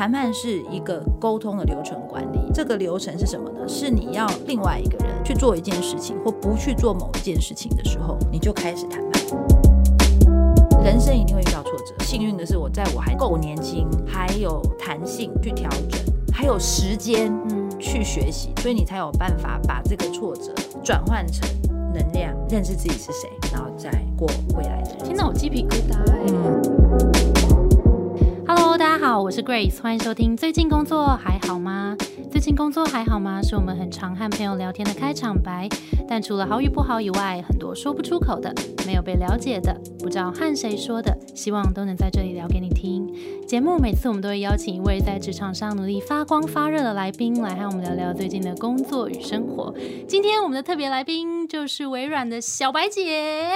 谈判是一个沟通的流程管理，这个流程是什么呢？是你要另外一个人去做一件事情，或不去做某一件事情的时候，你就开始谈判。人生一定会遇到挫折，幸运的是我在我还够年轻，还有弹性去调整，还有时间去学习，所以你才有办法把这个挫折转换成能量，认识自己是谁，然后再过未来的人生。天哪，我鸡皮疙瘩哎、嗯大家好，我是 Grace，欢迎收听。最近工作还好吗？最近工作还好吗？是我们很常和朋友聊天的开场白。但除了好与不好以外，很多说不出口的，没有被了解的，不知道和谁说的，希望都能在这里聊给你听。节目每次我们都会邀请一位在职场上努力发光发热的来宾，来和我们聊聊最近的工作与生活。今天我们的特别来宾就是微软的小白姐。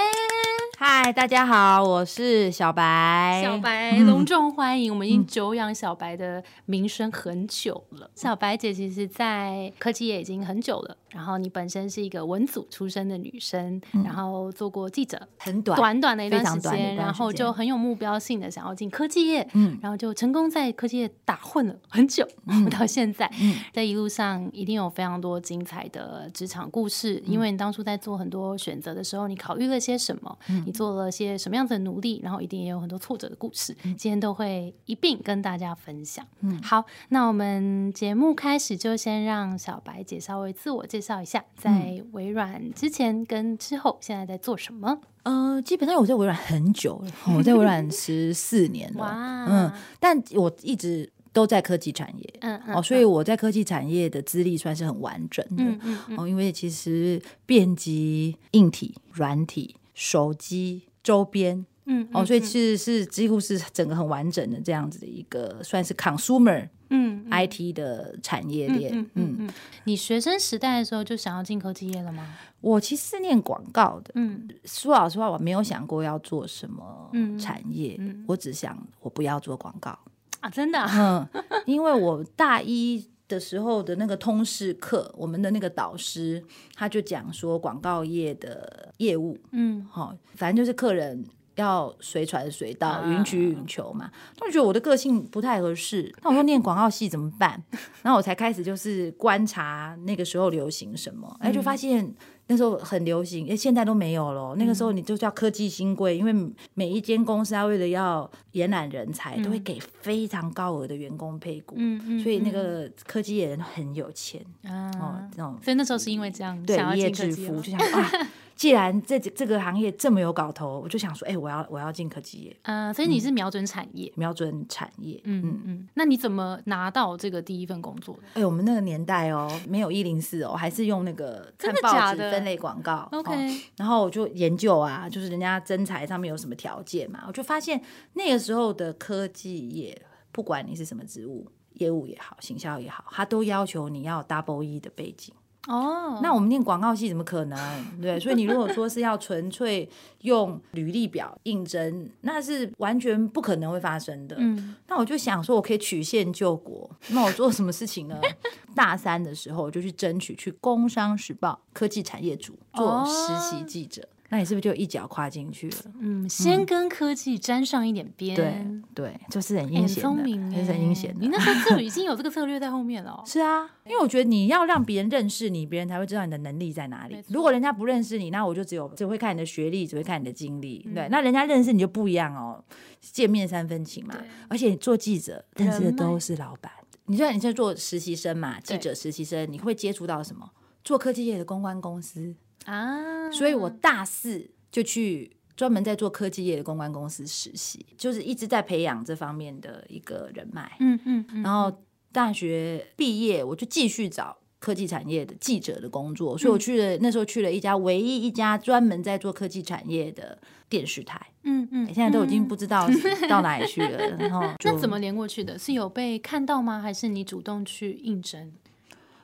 嗨，大家好，我是小白。小白隆重欢迎，我们已经久仰小白的名声很久了。小白姐其实，在科技业已经很久了。然后你本身是一个文组出身的女生，然后做过记者，很短短短的一段时间，然后就很有目标性的想要进科技业，嗯然后就成功在科技业打混了很久，到现在，嗯。在一路上一定有非常多精彩的职场故事，嗯。因为你当初在做很多选择的时候，你考虑了些什么，嗯你。做了些什么样子的努力，然后一定也有很多挫折的故事，嗯。今天都会一并跟大家分享。嗯，好，那我们节目开始就先让小白姐稍微自我介绍一下，在嗯微软之前跟之后现在在做什么？呃，基本上我在微软很久了，我在微软十四年了。哇，嗯，但我一直都在科技产业。嗯嗯哦，所以我在科技产业的资历算是很完整的。嗯嗯嗯哦，因为其实遍及硬体、软体、手机周边。嗯哦，所以其实是几乎是整个很完整的这样子的一个算是 consumer 嗯 IT 的产业链。嗯嗯嗯，你学生时代的时候就想要进科技业了吗？我其实是念广告的，嗯说老实话，我没有想过要做什么嗯产业，嗯我只想我不要做广告。啊，真的啊、嗯，因为我大一的时候的那个通识课，我们的那个导师他就讲说广告业的业务，嗯哈、反正就是客人。要随传随到，啊。允取允求嘛。那我觉得我的个性不太合适，那我说 念广告系怎么办？然后我才开始就是观察那个时候流行什么，哎，就发现那时候很流行，哎，现在都没有了。那个时候你就叫科技新贵，因为每一间公司它为了要延揽人才，都会给非常高额的员工配股，所以那个科技业人很有钱啊，哦，这种所以那时候是因为这样对想要一夜致富，就想 啊，既然这这个行业这么有搞头，我就想说，哎，我要我要进科技业，嗯，所以你是瞄准产业。瞄准产业。嗯嗯嗯，那你怎么拿到这个第一份工作的？哎、我们那个年代哦，没有一零四哦，还是用那个真看报纸分类广告。OK 哦然后我就研究啊，就是人家征才上面有什么条件嘛，我就发现那个时候的科技业，不管你是什么职务，业务也好，行销也好，它都要求你要 double E 的背景。哦，那我们念广告系怎么可能？对，所以你如果说是要纯粹用履历表应征，那是完全不可能会发生的。嗯那我就想说，我可以曲线救国。那我做什么事情呢？大三的时候，我就去争取去《工商时报》科技产业组做实习记者。那你是不是就一脚跨进去了？嗯，先跟科技沾上一点边，对对，就是很阴险的，很哎阴险的。你那时候就已经有这个策略在后面了哦。是啊，因为我觉得你要让别人认识你，别人才会知道你的能力在哪里如果人家不认识你，那我就只有只会看你的学历，只会看你的经历。嗯对，那人家认识你就不一样哦，见面三分情嘛。而且做记者认识的都是老板。你知道你在做实习生嘛？记者实习生，你会接触到什么？做科技业的公关公司。啊，所以我大四就去专门在做科技业的公关公司实习，就是一直在培养这方面的一个人脉。嗯嗯嗯，然后大学毕业，我就继续找科技产业的记者的工作，所以我去了那时候去了一家唯一一家专门在做科技产业的电视台，嗯嗯，现在都已经嗯不知道到哪里去了。然后那怎么连过去的？是有被看到吗？还是你主动去应征？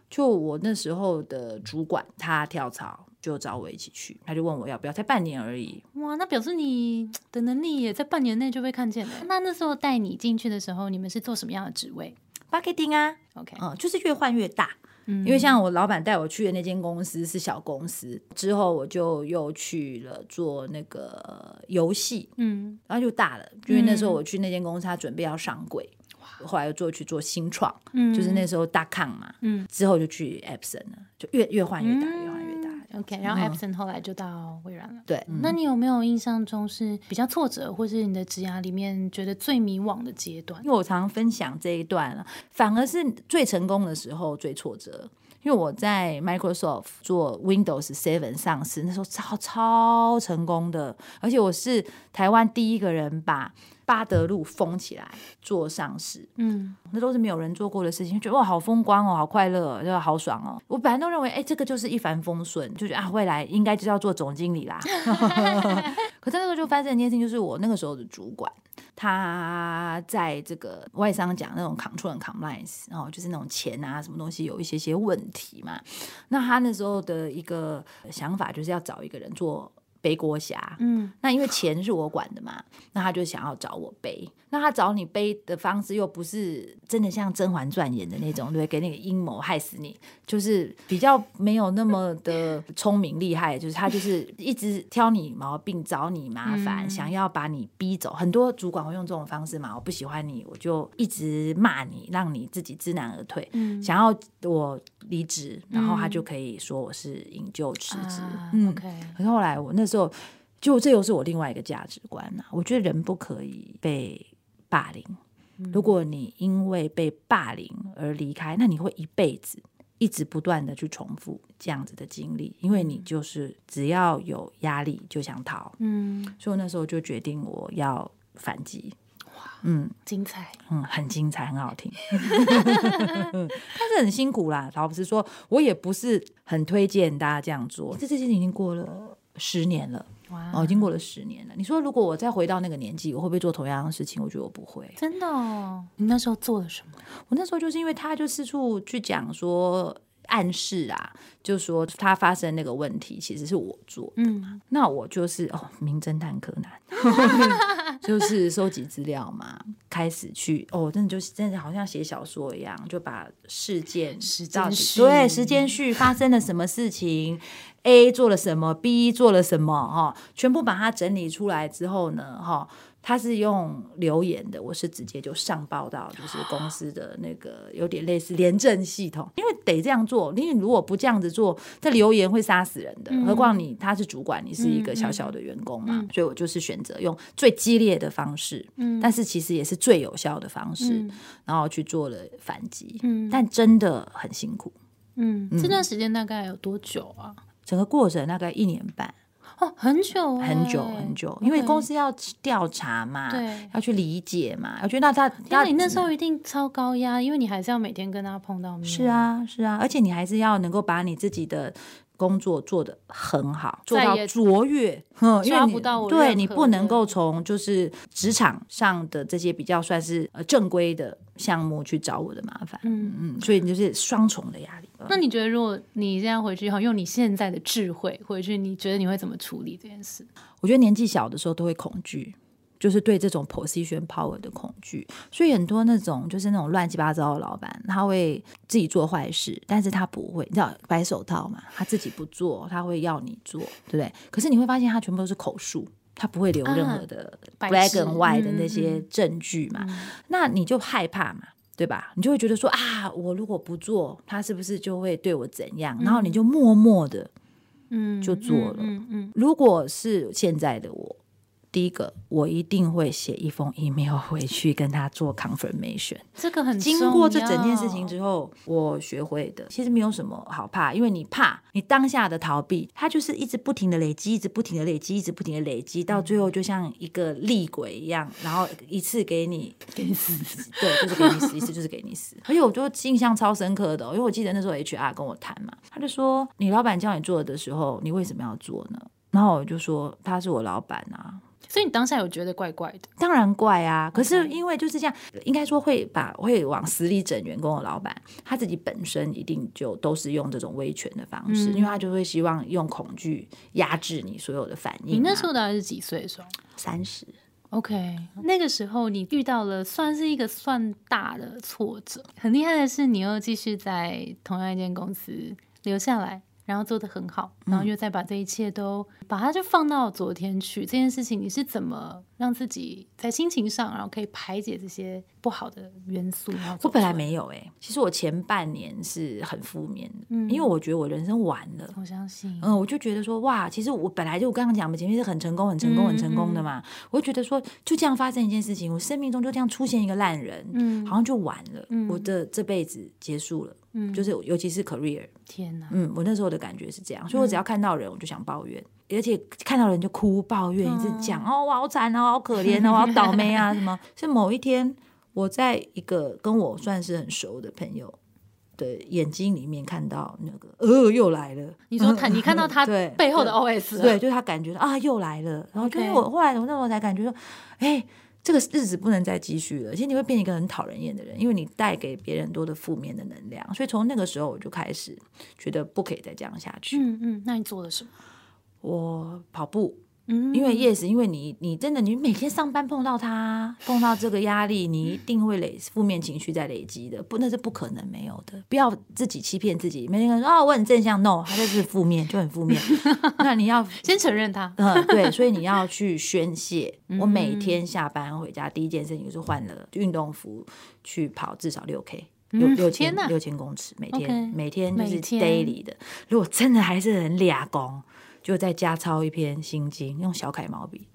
就我那时候的主管他跳槽，就找我一起去，他就问我要不要，才半年而已。哇，那表示你 的能力也在半年内就被看见了。那那时候带你进去的时候，你们是做什么样的职位？Marketing 啊，？OK，嗯，就是越换越大。嗯。因为像我老板带我去的那间公司是小公司，之后我就又去了做那个游戏，嗯，然后就大了，因为那时候我去那间公司，他准备要上柜，哇，后来又做去做新创，嗯。就是那时候大抗嘛，嗯。之后就去 Epson 了，就越越换越大，越换越大。OK，然后 Epson 后来就到微软了。对，那你有没有印象中是比较挫折，或是你的职涯里面觉得最迷惘的阶段因？为我常常分享这一段了，反而是最成功的时候最挫折。因为我在 Microsoft 做 Windows Seven 上市，那时候超超成功的，而且我是台湾第一个人把巴德路封起来做上市，嗯，那都是没有人做过的事情，觉得哇好风光哦，好快乐、哦，就好爽哦。我本来都认为，哎，这个就是一帆风顺，就觉得啊，未来应该就是要做总经理啦。可是那时候就发生一件事情，就是我那个时候的主管，他在这个外商讲那种 control and compliance，然后就是那种钱啊什么东西有一些些问题嘛。那他那时候的一个想法就是要找一个人做背锅侠，嗯，那因为钱是我管的嘛，那他就想要找我背。那他找你背的方式又不是真的像《甄嬛传》演的那种，对，给那个阴谋害死你，就是比较没有那么的聪明厉害，就是他就是一直挑你毛病，找你麻烦，嗯。想要把你逼走。很多主管会用这种方式嘛，我不喜欢你，我就一直骂你，让你自己知难而退，嗯。想要我离职，然后他就可以说我是引咎辞职。，OK，可是后来我那时候，就这又是我另外一个价值观呐、我觉得人不可以被霸凌。如果你因为被霸凌而离开，那你会一辈子一直不断的去重复这样子的经历，因为你就是只要有压力就想逃。嗯，所以我那时候就决定我要反击。嗯精彩，嗯，很精彩，很好听，但是很辛苦啦。老实说，我也不是很推荐大家这样做。这事情已经过了十年了。哇，哦，已经过了十年了。你说，如果我再回到那个年纪，我会不会做同样的事情？我觉得我不会。真的哦，你那时候做了什么？我那时候就是因为他就四处去讲说。暗示啊，就说他发生那个问题其实是我做，嗯，那我就是哦，名侦探柯南，就是收集资料嘛，开始去哦，真的就是真的好像写小说一样，就把事件时到底间序。对时间序发生了什么事情，A 做了什么，B 做了什么，哈、全部把它整理出来之后呢，哈、他是用留言的，我是直接就上报到就是公司的那个有点类似廉政系统，因为得这样做，因为如果不这样子做，这留言会杀死人的。何况你他是主管，你是一个小小的员工嘛，所以我就是选择用最激烈的方式，嗯但是其实也是最有效的方式，然后去做了反击，嗯但真的很辛苦。嗯，这段时间大概有多久啊？整个过程大概一年半，哦，很久欸，很久很久，因为公司要调查嘛，对要去理解嘛。我觉得那他，那你那时候一定超高压，因为你还是要每天跟他碰到面。是，啊是啊，而且你还是要能够把你自己的工作做得很好，做到卓越，哼，因为抓你不到我对你不能够从就是职场上的这些比较算是呃正规的项目去找我的麻烦，嗯。嗯，所以你就是双重的压力。那你觉得，如果你现在回去后，用你现在的智慧回去，你觉得你会怎么处理这件事？我觉得年纪小的时候都会恐惧，就是对这种 position power 的恐惧，所以很多那种就是那种乱七八糟的老板，他会自己做坏事，但是他不会，你知道白手套嘛，他自己不做，他会要你做，对不对？可是你会发现他全部都是口述。他不会留任何的白 black 纸 and white 的嗯那些证据嘛，那你就害怕嘛，对吧？你就会觉得说啊，我如果不做，他是不是就会对我怎样？然后你就默默的嗯，就做了。嗯嗯。如果是现在的我，第一个我一定会写一封 email 回去跟他做 confirmation。这个很经过这整件事情之后，我学会的其实没有什么好怕，因为你怕你当下的逃避，它就是一直不停的累积，一直不停的累积，一直不停的累积，到最后就像一个厉鬼一样，然后一次给你给你死，对，就是给你死，一次就是给你死。而且我就印象超深刻的哦、因为我记得那时候 HR 跟我谈嘛，他就说你老板叫你做的时候，你为什么要做呢？然后我就说他是我老板啊，所以你当下有觉得怪怪的，当然怪啊，可是因为就是这样，应该说会把会往死里整员工的老板，他自己本身一定就都是用这种威权的方式，因为他就会希望用恐惧压制你所有的反应嘛。你那时候大概是几岁的时候三十，？OK，那个时候你遇到了算是一个算大的挫折，很厉害的是你又继续在同样一间公司留下来。然后做的很好，然后又再把这一切都把它就放到昨天去。这件事情你是怎么让自己在心情上，然后可以排解这些不好的元素？我本来没有哎、其实我前半年是很负面的，嗯因为我觉得我人生完了。我相信，嗯，我就觉得说，哇，其实我本来就我刚刚讲，我们前面是很成功、很成功、很成功的嘛。我就觉得说，就这样发生一件事情，我生命中就这样出现一个烂人，嗯好像就完了，嗯我的这辈子结束了，嗯就是尤其是 career，天哪，嗯，我那时候的感觉是这样，所以我只要看到人，我就想抱怨，而且看到人就哭抱怨，一直讲哦，我好惨哦，好可怜哦，我好倒霉啊，什么？是某一天，我在一个跟我算是很熟的朋友的眼睛里面看到那个，呃，又来了。你说看，你看到他 对背后的 OS，了对，就是他感觉到啊，又来了。然后就是我后来我那时候才感觉说，哎。这个日子不能再继续了，其实你会变成一个很讨人厌的人，因为你带给别人多的负面的能量，所以从那个时候我就开始觉得不可以再这样下去。嗯嗯，那你做了什么？我跑步，嗯，因为 yes，因为你你真的你每天上班碰到他，碰到这个压力，你一定会累负面情绪在累积的，不那是不可能没有的。不要自己欺骗自己，每天说哦我很正向，no，他就是负面，就很负面。那你要先承认他，嗯，对，所以你要去宣泄。嗯 我每天下班回家第一件事情就是换了运动服去跑至少六 K。六嗯六千六千公尺，每天每天就是 daily 的。如果真的还是很俩工，就再加抄一篇心经，用小楷毛笔，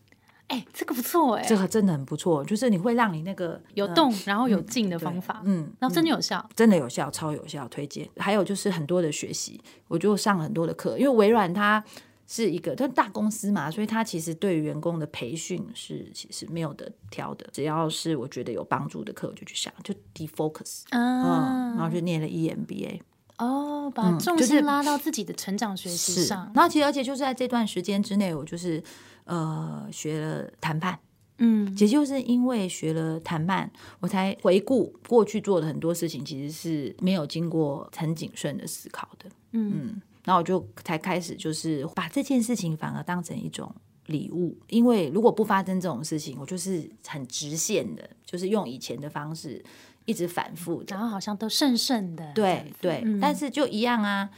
哎，这个不错哎，这个真的很不错。就是你会让你那个有动然后有静的方法，嗯，然后真的有效，真的有效，超有效，推荐。还有就是很多的学习，我就上很多的课，因为微软它是一个它大公司嘛，所以它其实对于员工的培训是其实没有的挑的，只要是我觉得有帮助的课，我就去上，就 defocus，嗯，然啊，后就念了 E EMBA，哦，把重心拉到自己的成长学习是上，，然后其实而且就是在这段时间之内，我就是呃学了谈判。嗯也就是因为学了谈判，我才回顾过去做的很多事情，其实是没有经过很谨慎的思考的。嗯然后我就才开始就是把这件事情反而当成一种礼物，因为如果不发生这种事情，我就是很直线的，就是用以前的方式一直反复的然。后好像都顺顺的，对对，嗯但是就一样啊。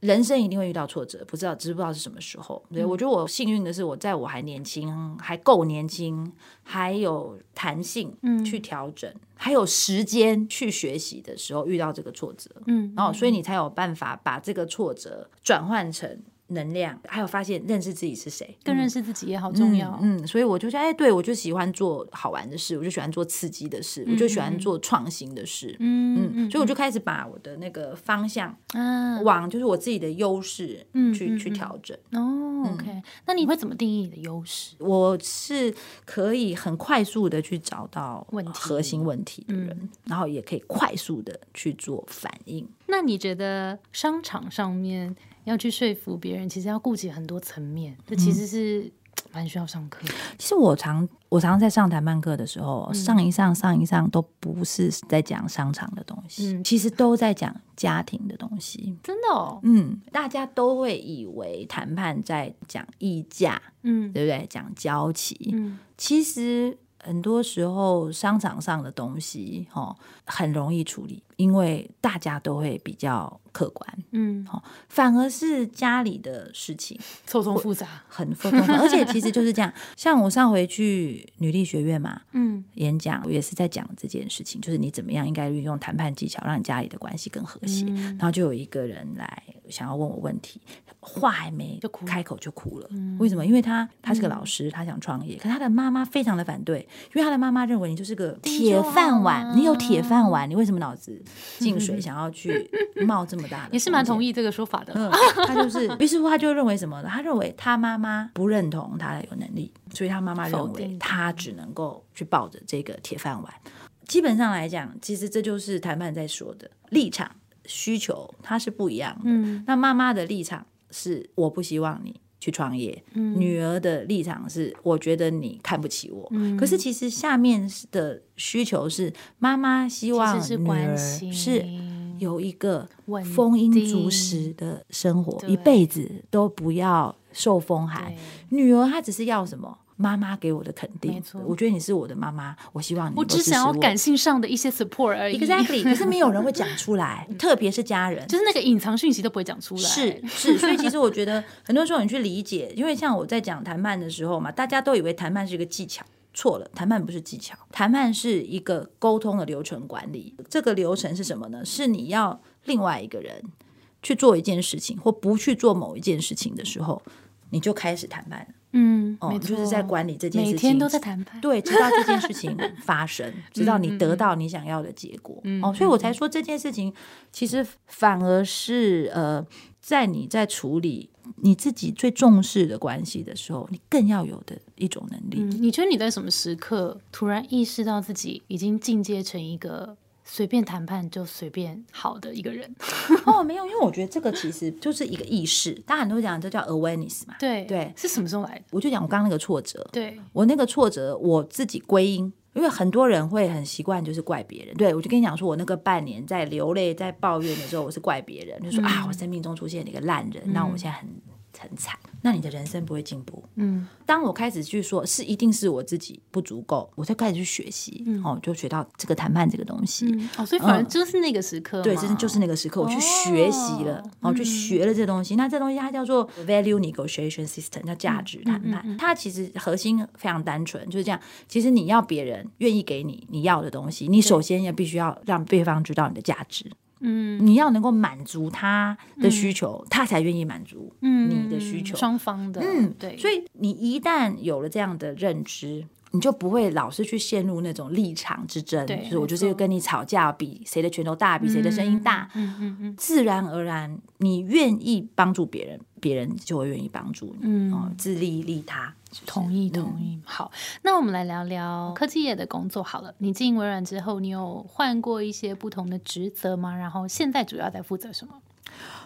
人生一定会遇到挫折，不知道，只是不知道是什么时候。对、我觉得我幸运的是，我在我还年轻、还够年轻、还有弹性去调整，还有时间去学习的时候，遇到这个挫折。嗯，然后所以你才有办法把这个挫折转换成能量，还有发现认识自己是谁，更认识自己也好重要，嗯，嗯所以我就觉得，哎，对我就喜欢做好玩的事，我就喜欢做刺激的事，我就喜欢做创新的事。嗯嗯，所以我就开始把我的那个方向嗯，往就是我自己的优势去去调整。哦，OK，那你会怎么定义你的优势？我是可以很快速的去找到问题核心问题的人，然后也可以快速的去做反应。那你觉得商场上面要去说服别人，其实要顾及很多层面，这其实是蛮需要上课的。其实我常我常在上谈判课的时候，嗯上一上上一上都不是在讲商场的东西，嗯其实都在讲家庭的东西。真的哦，嗯，大家都会以为谈判在讲议价，嗯对不对？讲交期，嗯其实很多时候商场上的东西，哦，很容易处理，因为大家都会比较客观，嗯，反而是家里的事情错综复杂，很复杂，而且其实就是这样。像我上回去女力学院嘛，嗯演讲，我也是在讲这件事情，就是你怎么样应该运用谈判技巧，让你家里的关系更和谐。嗯然后就有一个人来想要问我问题，话还没就哭开口就哭了。嗯为什么？因为他他是个老师，他想创业，可他的妈妈非常的反对，因为他的妈妈认为你就是个铁饭碗，你有铁饭碗，你为什么脑子进水，想要去冒这么大的？也是蛮同意。这个说法的。嗯，他就是，于是乎他就认为什么呢？他认为他妈妈不认同他有能力，所以他妈妈认为他只能够去抱着这个铁饭碗。基本上来讲，其实这就是谈判在说的立场、需求，它是不一样的。嗯那妈妈的立场是我不希望你去创业，嗯女儿的立场是我觉得你看不起我。嗯可是其实下面的需求是妈妈希望是女儿是有一个稳丰衣足定食的生活，一辈子都不要受风寒。女儿她只是要什么？妈妈给我的肯定。没错我觉得你是我的妈妈，我希望你我只想要感性上的一些 support 而已。Exactly，可是 没有人会讲出来，特别是家人。就是那个隐藏讯息都不会讲出来。是是，所以其实我觉得很多时候你去理解，因为像我在讲谈判的时候嘛，大家都以为谈判是一个技巧，错了，谈判不是技巧，谈判是一个沟通的流程管理。这个流程是什么呢？是你要另外一个人去做一件事情，或不去做某一件事情的时候，你就开始谈判了。嗯，哦，就是在管理这件事情，每天都在谈判。对，直到这件事情 发生，直到你得到你想要的结果。哦，所以我才说这件事情其实反而是呃，在你在处理你自己最重视的关系的时候，你更要有的一种能力。嗯，你觉得你在什么时刻突然意识到自己已经进阶成一个随便谈判就随便好的一个人？哦，没有，因为我觉得这个其实就是一个意识，大家很多讲这叫 awareness 嘛。对对是什么时候来的？我就讲我刚刚那个挫折，对，我那个挫折我自己归因，因为很多人会很习惯就是怪别人。对我就跟你讲说，我那个半年在流泪、在抱怨的时候，我是怪别人，就说、啊，我生命中出现了一个烂人，那我现在很很惨。那你的人生不会进步。嗯，当我开始去说，是一定是我自己不足够，我就开始去学习，哦，就学到这个谈判这个东西。嗯哦，所以反正就是那个时刻嘛，对，真的就是那个时刻，我去学习了，哦哦，去学了这东西。那这东西它叫做 value negotiation system，叫价值谈判。它其实核心非常单纯，就是这样。其实你要别人愿意给你你要的东西，你首先要必须要让对方知道你的价值。嗯。你要能够满足他的需求，他才愿意满足嗯。你的需求。双方的，嗯，对，所以你一旦有了这样的认知，你就不会老是去陷入那种立场之争，对就是我就是跟你吵架，比谁的拳头大，比谁的声音大。嗯嗯嗯。自然而然，你愿意帮助别人，别人就会愿意帮助你。嗯。哦，自利利他，同意同意。好，那我们来聊聊科技业的工作好了。你进微软之后，你有换过一些不同的职责吗？然后现在主要在负责什么？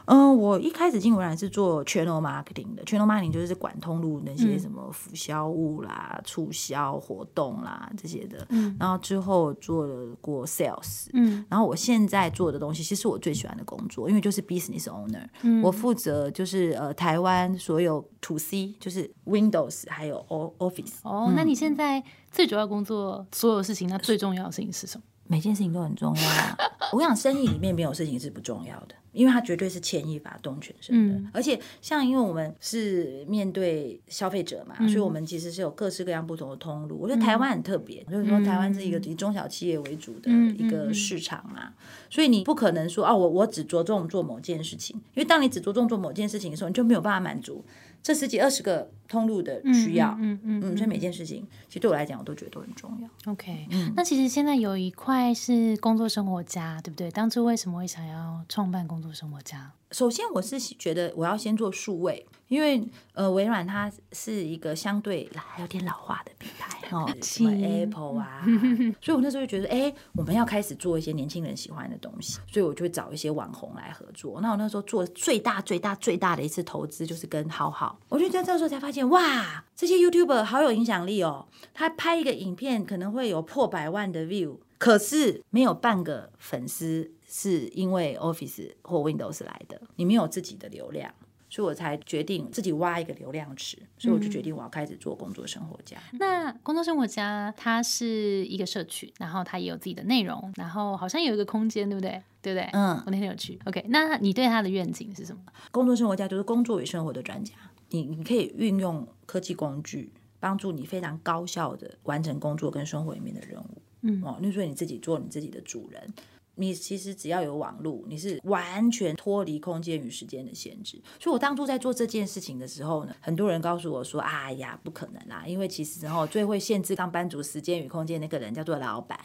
嗯，我一开始进微软是做 channel marketing 的，channel marketing 就是管通路那嗯。些什么辅销物啦、促销活动啦这些的。嗯。然后之后做了过 sales，嗯。然后我现在做的东西，其实我最喜欢的工作，因为就是 business owner，、嗯。我嗯负责就是呃台湾所有 to C，就是 Windows 还有 O Office，哦，那你现在最主要工作所有事情，那最重要的事情是什么？每件事情都很重要啊。我跟你讲，生意里面没有事情是不重要的，因为它绝对是牵一发动全身的。嗯而且像因为我们是面对消费者嘛，嗯所以我们其实是有各式各样不同的通路。我觉得台湾很特别，就是说台湾是一个以中小企业为主的嗯一个市场嘛，所以你不可能说哦，我我只着重做某件事情，因为当你只着重做某件事情的时候，你就没有办法满足这十几二十个通路的需要。嗯嗯嗯，所以每件事情其实对我来讲，我都觉得都很重要。OK，、那其实现在有一块是工作生活家，对不对？当初为什么会想要创办工作生活家？首先，我是觉得我要先做数位，因为呃，微软它是一个相对还有点老化的品牌 哦，什么 Apple 啊，所以我那时候就觉得，哎，我们要开始做一些年轻人喜欢的东西，所以我就会找一些网红来合作。那我那时候做最大、最大、最大的一次投资就是跟浩浩，我就在这时候才发现，哇，这些 YouTuber 好有影响力哦，他拍一个影片可能会有破百万的 view，可是没有半个粉丝是因为 Office 或 Windows 来的，你没有自己的流量，所以我才决定自己挖一个流量池，所以我就决定我要开始做工作生活家。那工作生活家它是一个社区，然后它也有自己的内容，然后好像有一个空间，对不对？对不对？嗯我那天有去。OK，那你对它的愿景是什么？工作生活家就是工作与生活的专家，你你可以运用科技工具。帮助你非常高效的完成工作跟生活里面的任务，嗯哦，那所以你自己做你自己的主人，你其实只要有网络，你是完全脱离空间与时间的限制。所以我当初在做这件事情的时候呢，很多人告诉我说：“哎呀，不可能啦，因为其实然后最会限制上班族时间与空间那个人叫做老板。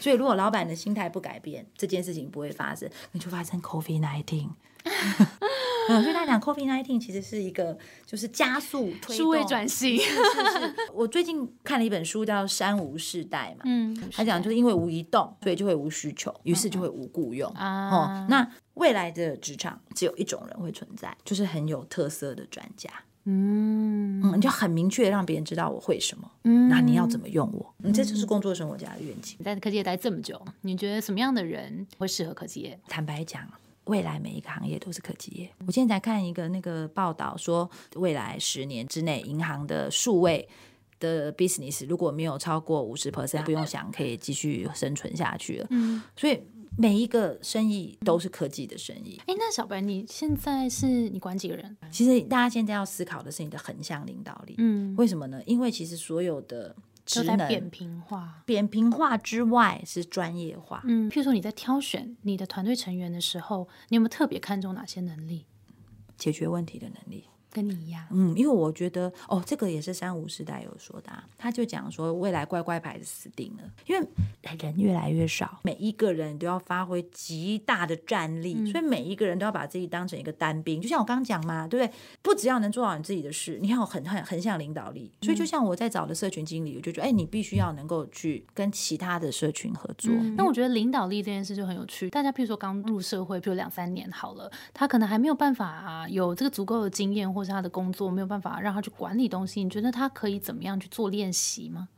所以如果老板的心态不改变，这件事情不会发生，那就发生 COVID nineteen。”嗯，所以他讲 COVID nineteen 其实是一个就是加速推数位转型。是是，我最近看了一本书叫《山无世代》嘛，嗯，他讲就是因为无移动，所以就会无需求，于是就会无雇佣。啊哦，那未来的职场只有一种人会存在，就是很有特色的专家。嗯嗯，你就很明确地让别人知道我会什么，嗯那你要怎么用我？嗯，这就是工作生活家的愿景。你在科技业待这么久，你觉得什么样的人会适合科技业？坦白讲，未来每一个行业都是科技业。我今天才看一个那个报道说，未来十年之内，银行的数位的 business 如果没有超过五十 percent，不用想可以继续生存下去了。嗯，所以每一个生意都是科技的生意。哎，那小白，你现在是你管几个人？其实大家现在要思考的是你的横向领导力。嗯，为什么呢？因为其实所有的职能都在扁平化。扁平化之外是专业化。嗯，譬如说你在挑选你的团队成员的时候，你有没有特别看重哪些能力？解决问题的能力。跟你一样，嗯，因为我觉得哦，这个也是三五时代有说的、啊，他就讲说未来乖乖牌是死定了，因为人越来越少，每一个人都要发挥极大的战力，所以每一个人都要把自己当成一个单兵，就像我刚刚讲嘛，对不对？不只要能做好你自己的事，你还有很很横向领导力，所以就像我在找的社群经理，我就觉得，哎，你必须要能够去跟其他的社群合作。那我觉得领导力这件事就很有趣。大家譬如说刚入社会，譬如两三年好了，他可能还没有办法、啊、有这个足够的经验，或是他的工作没有办法让他去管理东西。你觉得他可以怎么样去做练习吗？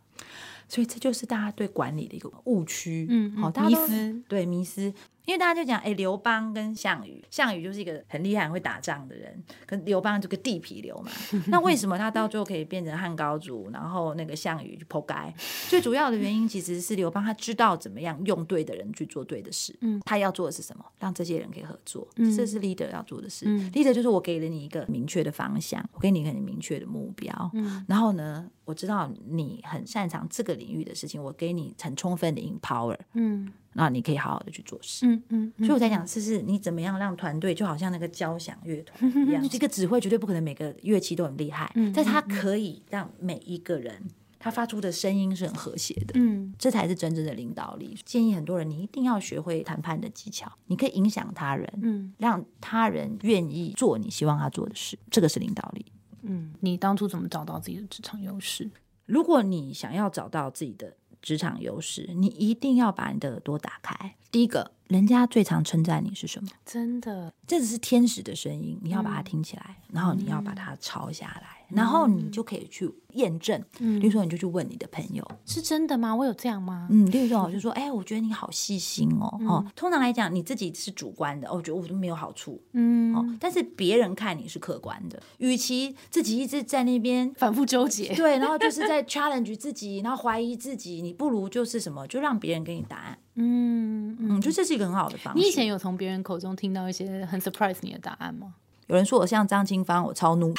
所以这就是大家对管理的一个误区，嗯好，大家迷思对迷思，因为大家就讲，哎，刘邦跟项羽，项羽就是一个很厉害、很会打仗的人，跟刘邦这个地痞流嘛。那为什么他到最后可以变成汉高祖，然后那个项羽就破街？最主要的原因其实是刘邦他知道怎么样用对的人去做对的事。嗯，他要做的是什么？让这些人可以合作，嗯这是 leader 要做的事。嗯 leader 就是我给了你一个明确的方向，我给你一个很明确的目标，嗯然后呢，我知道你很擅长这个领域的事情，我给你很充分的 empower，嗯然后你可以好好的去做事。嗯嗯，所以我在讲，就是你怎么样让团队就好像那个交响乐团一样，这个指挥绝对不可能每个乐器都很厉害，嗯但他可以让每一个人他发出的声音是很和谐的。嗯这才是真正的领导力。建议很多人，你一定要学会谈判的技巧，你可以影响他人，嗯让他人愿意做你希望他做的事，这个是领导力。嗯，你当初怎么找到自己的职场优势？如果你想要找到自己的职场优势，你一定要把你的耳朵打开。第一个，人家最常称赞你是什么？真的，这只是天使的声音，你要把它听起来，然后你要把它抄下来，然后你就可以去验证。嗯比如说，你就去问你的朋友，是真的吗？我有这样吗？嗯，例如说，我就说，哎，我觉得你好细心哦，哦，通常来讲，你自己是主观的，哦，我觉得我都没有好处，嗯，哦，但是别人看你是客观的，与其自己一直在那边反复纠结。对，然后就是在 challenge 自己，然后怀疑自己，你不如就是什么，就让别人给你答案，嗯嗯，就这是一个很好的方式。你以前有从别人口中听到一些很 surprise 你的答案吗？有人说我像张清芳，我超怒，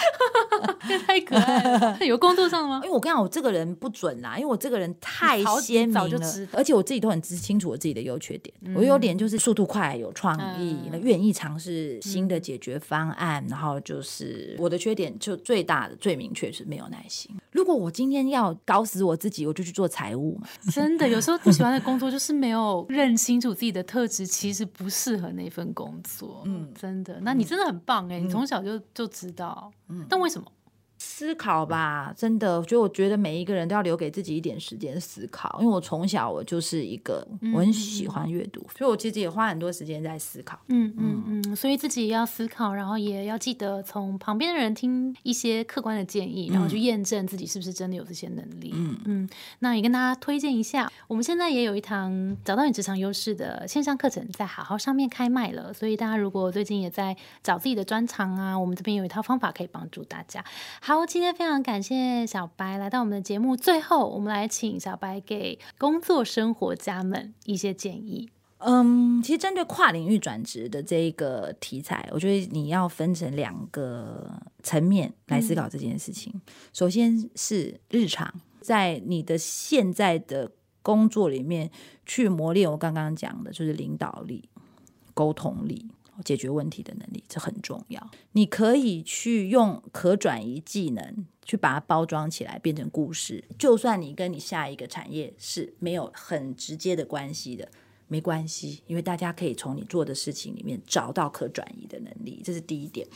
太可爱了，有工作上的吗因？为我跟你讲，我这个人不准啦，因为我这个人太早鲜明了，而且我自己都很知清楚我自己的优缺点。我优点就是速度快，有创意，嗯那愿意尝试新的解决方案。然后就是我的缺点，就最大的、最明确是没有耐心。如果我今天要搞死我自己，我就去做财务嘛。真的，有时候不喜欢的工作就是没有认清楚自己的特质，其实不适合那份工作。嗯，真的。那你真的很棒哎，你从小就就知道。嗯，但为什么？思考吧，真的，我觉得每一个人都要留给自己一点时间思考。因为我从小我就是一个我很喜欢阅读，所以我其实也花很多时间在思考。嗯嗯嗯，所以自己要思考，然后也要记得从旁边的人听一些客观的建议，然后去验证自己是不是真的有这些能力。嗯嗯，那也跟大家推荐一下，我们现在也有一堂找到你职场优势的线上课程，在好好上面开卖了。所以大家如果最近也在找自己的专长啊，我们这边有一套方法可以帮助大家。好，今天非常感谢小白来到我们的节目。最后，我们来请小白给工作生活家们一些建议。嗯，其实针对跨领域转职的这一个题材，我觉得你要分成两个层面来思考这件事情。首先是日常，在你的现在的工作里面去磨练我刚刚讲的，就是领导力、沟通力。解决问题的能力，这很重要。你可以去用可转移技能去把它包装起来，变成故事。就算你跟你下一个产业是没有很直接的关系的，没关系，因为大家可以从你做的事情里面找到可转移的能力，这是第一点。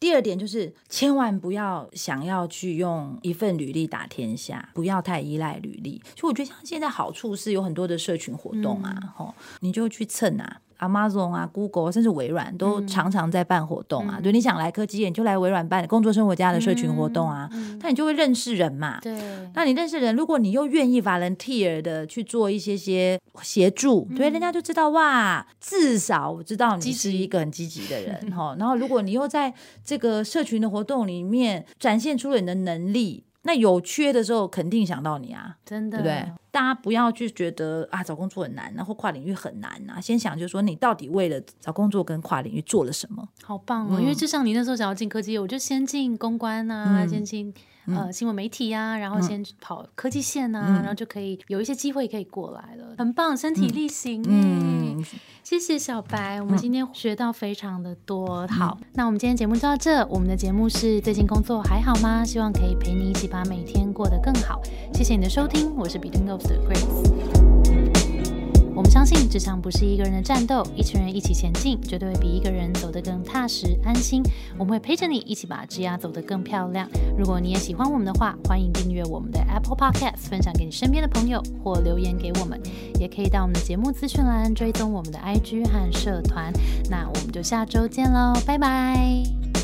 第二点就是，千万不要想要去用一份履历打天下，不要太依赖履历。所以我觉得像现在好处是有很多的社群活动啊，吼、你就去蹭啊。Amazon 啊，Google 甚至微软都常常在办活动啊。对，你想来科技业，你就来微软办工作生活家的社群活动啊，那你就会认识人嘛。对，那你认识人，如果你又愿意 volunteer 的去做一些些协助，对，人家就知道哇，至少我知道你是一个很积极的人 哈。然后，如果你又在这个社群的活动里面展现出了你的能力。那有缺的时候肯定想到你啊，真的，对不对？大家不要去觉得啊找工作很难然后跨领域很难啊，先想就是说你到底为了找工作跟跨领域做了什么。好棒哦！因为就像你那时候想要进科技业，我就先进公关啊，先进呃新闻媒体啊，然后先跑科技线啊，然后就可以有一些机会可以过来了，很棒，身体力行嗯，谢谢小白，我们今天学到非常的多。好，那我们今天节目就到这。我们的节目是最近工作还好吗？希望可以陪你一起把每天过得更好。谢谢你的收听，我是 Between Ghosts 的 Grace。我们相信，职场不是一个人的战斗，一群人一起前进，绝对会比一个人走得更踏实安心。我们会陪着你，一起把枝丫走得更漂亮。如果你也喜欢我们的话，欢迎订阅我们的 Apple Podcast，分享给你身边的朋友，或留言给我们。也可以到我们的节目资讯栏追踪我们的 IG 和社团。那我们就下周见喽，拜拜。